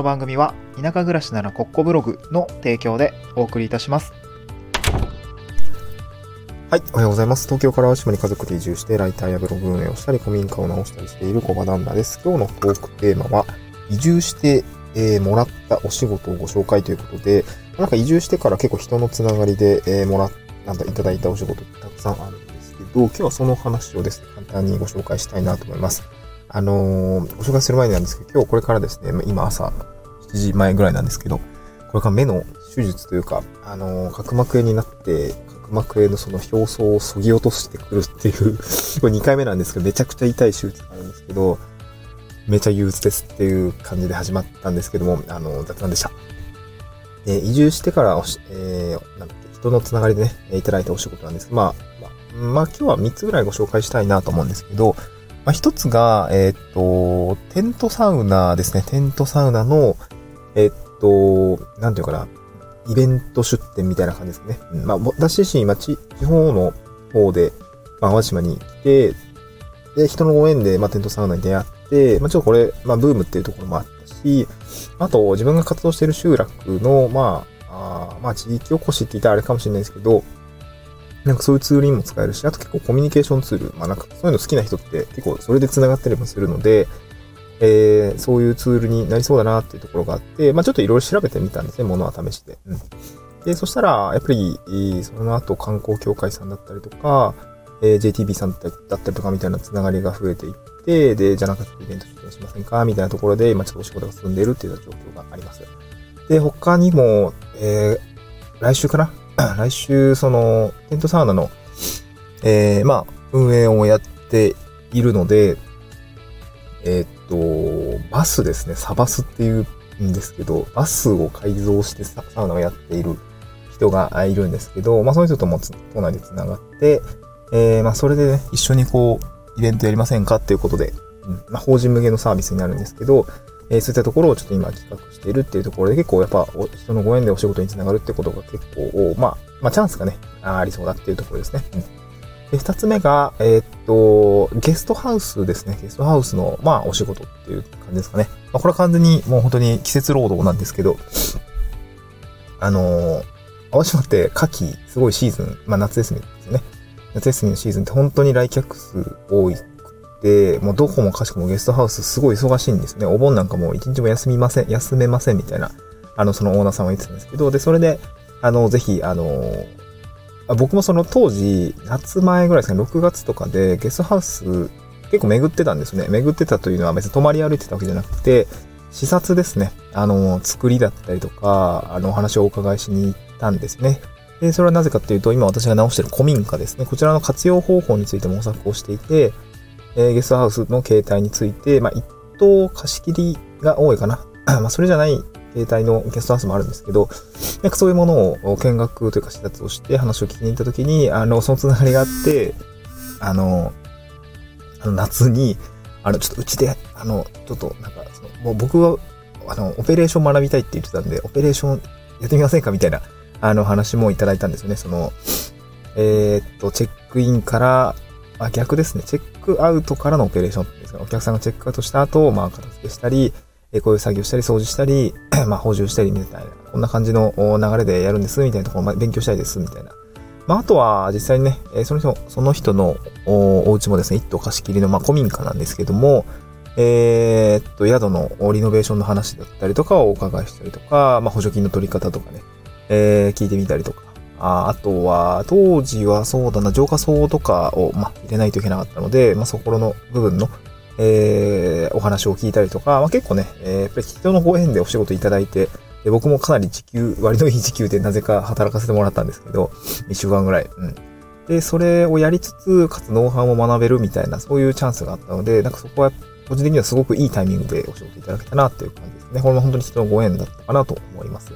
の番組は田舎暮らしならコッコブログの提供でお送りいたします。はい、おはようございます。東京から島に家族で移住して、ライターやブログ運営をしたり、古民家を直したりしている小場旦那です。今日のトークテーマは、移住して、えーもらったお仕事をご紹介ということで、なんか移住してから結構人のつながりで、えーもらっなんだ、いただいたお仕事ってたくさんあるんですけど、今日はその話をですね、簡単にご紹介したいなと思います。あのーご紹介する前になんですけど、今日これからですね、ま今朝7時前ぐらいなんですけど、これから目の手術というか、あの角膜炎になって、角膜炎のその表層を削ぎ落としてくるっていう、これ2回目なんですけど、めちゃくちゃ痛い手術があるんですけど、めちゃ憂鬱ですっていう感じで始まったんですけども、あの、雑談でした。で、移住してからおし、えー、なんだっけ、人のつながりでね、いただいたお仕事なんですけど、まあ、まあ、まあ、今日は3つぐらいご紹介したいなと思うんですけど、まあ、1つが、えーっと、テントサウナですね。テントサウナの、えっと、なんていうかな、イベント出店みたいな感じですね。まあ、私自身、今、地方の方で、まあ、淡島に来て、で、人のご縁で、まあ、テントサウナに出会って、まあ、ちょっとこれ、まあ、ブームっていうところもあったし、あと、自分が活動している集落の、まあ、あまあ、地域おこしって言ったらあれかもしれないですけど、なんかそういうツールにも使えるし、あと結構コミュニケーションツール、まあなんかそういうの好きな人って結構それで繋がったりもするので、えー、そういうツールになりそうだなっていうところがあって、まあちょっといろいろ調べてみたんですね、ものは試して。うん。で、そしたら、やっぱり、その後観光協会さんだったりとか、えー JTB さんだったりとかみたいなつながりが増えていって、で、じゃなくてイベント出演しませんかみたいなところで、今ちょっとお仕事が進んでいるっていう状況があります。で、他にも、えー来週かな？来週、その、テントサウナの、えーまあ、運営をやっているので、えーっと、バスですね、サバスっていうんですけど、バスを改造してサウナをやっている人がいるんですけど、まあ、その人ともつ都内で繋がって、えーまあ、それでね、一緒にこう、イベントやりませんかっていうことで、うんまあ、法人向けのサービスになるんですけど、えーそういったところをちょっと今企画しているっていうところで結構やっぱ人のご縁でお仕事につながるってことが結構、まあ、まあチャンスがね、ありそうだっていうところですね。うん。で、二つ目が、えーっと、ゲストハウスですね。ゲストハウスの、まあ、お仕事っていう感じですかね。まあ、これは完全にもう本当に季節労働なんですけど、あのー、淡島って夏季、すごいシーズン、まあ、夏休みですね。夏休みのシーズンって本当に来客数多いで、もうどこもかしこもゲストハウスすごい忙しいんですね。お盆なんかもう一日も休みません、休めませんみたいな、あの、そのオーナーさんは言ってたんですけど、で、それで、あの、ぜひ、あの、あ僕もその当時、夏前ぐらいですね、6月とかでゲストハウス結構巡ってたんですね。巡ってたというのは別に泊まり歩いてたわけじゃなくて、視察ですね。あの、作りだったりとか、あの、お話をお伺いしに行ったんですね。で、それはなぜかっていうと、今私が直してる古民家ですね。こちらの活用方法について模索をしていて、えーゲストハウスの形態について、まあ、一棟貸し切りが多いかな。まあ、それじゃない形態のゲストハウスもあるんですけど、なんかそういうものを見学というか視察をして話を聞きに行った時に、あの、そのつながりがあって、あの、あの夏に、あの、ちょっとうちで、あの、ちょっとなんか、そのもう僕は、あの、オペレーション学びたいって言ってたんで、オペレーションやってみませんかみたいな、あの話もいただいたんですよね。その、えーっと、チェックインから、あ、逆ですね。チェックアウトからのオペレーションです、お客さんがチェックアウトした後、まあ、片付けしたり、えこういう作業したり、掃除したり、まあ、補充したりみたいな、こんな感じの流れでやるんです、みたいなところ、ま、勉強したいです、みたいな。まあ、あとは、実際にね、えその人、その人のおお家もですね、一棟貸し切りの、まあ、古民家なんですけども、えーっと、宿のリノベーションの話だったりとかをお伺いしたりとか、まあ、補助金の取り方とかね、えー聞いてみたりとか。ああとは、当時はそうだな、浄化層とかを、まあ、入れないといけなかったので、まあ、そこの部分の、えお話を聞いたりとか、まあ、結構ね、えーやっぱり人のご縁でお仕事いただいて、で僕もかなり時給、割のいい時給でなぜか働かせてもらったんですけど、1週間ぐらい。うん。で、それをやりつつ、かつノウハウも学べるみたいな、そういうチャンスがあったので、なんかそこは、個人的にはすごくいいタイミングでお仕事いただけたなっていう感じですね。これも本当に人のご縁だったかなと思います。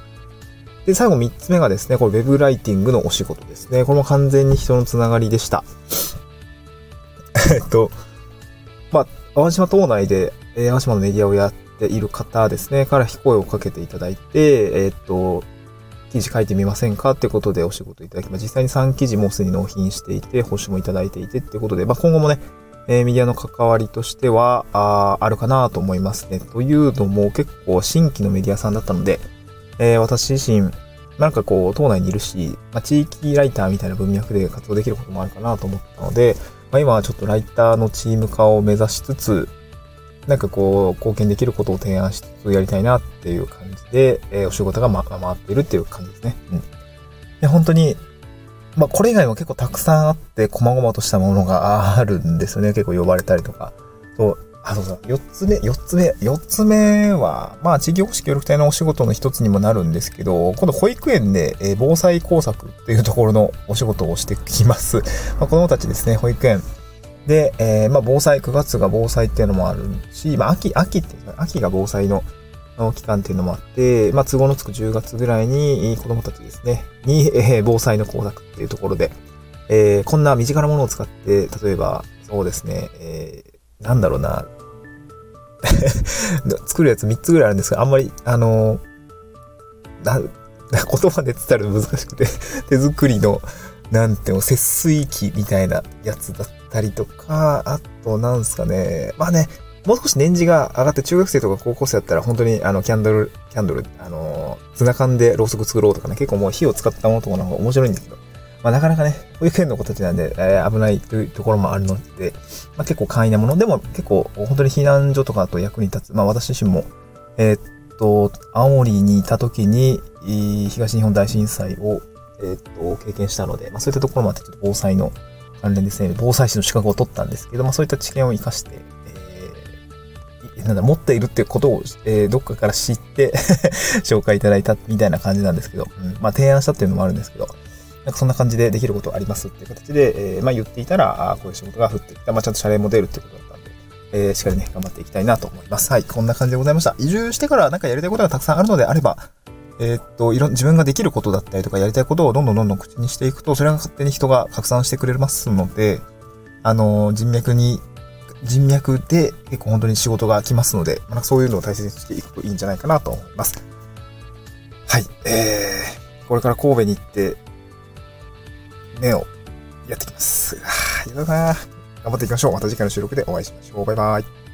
で、最後3つ目がですね、これ Web ライティングのお仕事ですね。これも完全に人のつながりでした。えっと、まあ、淡島島内で、えー淡島のメディアをやっている方ですね、から声をかけていただいて、えっと、記事書いてみませんか？ってことでお仕事いただき、まあ、実際に3記事もうすでに納品していて、報酬もいただいていてってことで、まあ、今後もね、えーメディアの関わりとしては、ああるかなと思いますね。というのも結構新規のメディアさんだったので、えー私自身、なんかこう、島内にいるし、まあ、地域ライターみたいな文脈で活動できることもあるかなと思ったので、まあ、今はちょっとライターのチーム化を目指しつつ、なんかこう、貢献できることを提案しつつやりたいなっていう感じで、えーお仕事が、ま、回ってるっていう感じですね。うん。で、本当に、まあ、これ以外も結構たくさんあって、細々としたものがあるんですよね。結構呼ばれたりとか。そう、あ、そうそう。四つ目、四つ目、四つ目は、まあ、地域おこし協力隊のお仕事の一つにもなるんですけど、今度保育園で、えー防災工作っていうところのお仕事をしてきます。まあ、子供たちですね、保育園。で、えーまあ、防災、9月が防災っていうのもあるし、まあ、秋、秋っていうか、秋が防災のの期間っていうのもあって、まあ、都合のつく10月ぐらいに子供たちですね、に、えー防災の工作っていうところで、えーこんな身近なものを使って、例えば、そうですね、えーなんだろうな、作るやつ3つぐらいあるんですが、あんまり、あのな、言葉で伝えるの難しくて、手作りの、なんていうの、節水器みたいなやつだったりとか、あと、なんすかね、まあね、もう少し年次が上がって中学生とか高校生だったら本当にあのキャンドル、キャンドル、あのー、ツナ缶でろうそく作ろうとかね、結構もう火を使ったものとかの方が面白いんですけど、まあなかなかね、保育園の子たちなんで、えー危ないというところもあるので、まあ結構簡易なもの。でも結構本当に避難所とかと役に立つ。まあ私自身も、えーっと、青森にいた時に、東日本大震災を、えーっと、経験したので、まあそういったところもあってちょっと防災の関連ですね、防災士の資格を取ったんですけど、まあそういった知見を活かして、えーなんだ、持っているっていうことを、えーどっかから知って 紹介いただいたみたいな感じなんですけど、うん。まあ提案したっていうのもあるんですけど、なんかそんな感じでできることありますっていう形で、えーまあ言っていたら、あこういう仕事が降ってきた。まあちゃんと謝礼も出るってことだったんで、えーしっかりね、頑張っていきたいなと思います。はい、こんな感じでございました。移住してからなんかやりたいことがたくさんあるのであれば、えーっと、いろん、自分ができることだったりとかやりたいことをどんどんどんどん口にしていくと、それが勝手に人が拡散してくれますので、あのー人脈に、人脈で結構本当に仕事が来ますので、まあ、そういうのを大切にしていくといいんじゃないかなと思います。はい、えー、これから神戸に行って、目をやってきます。あやだな頑張っていきましょう。また次回の収録でお会いしましょう。バイバイ。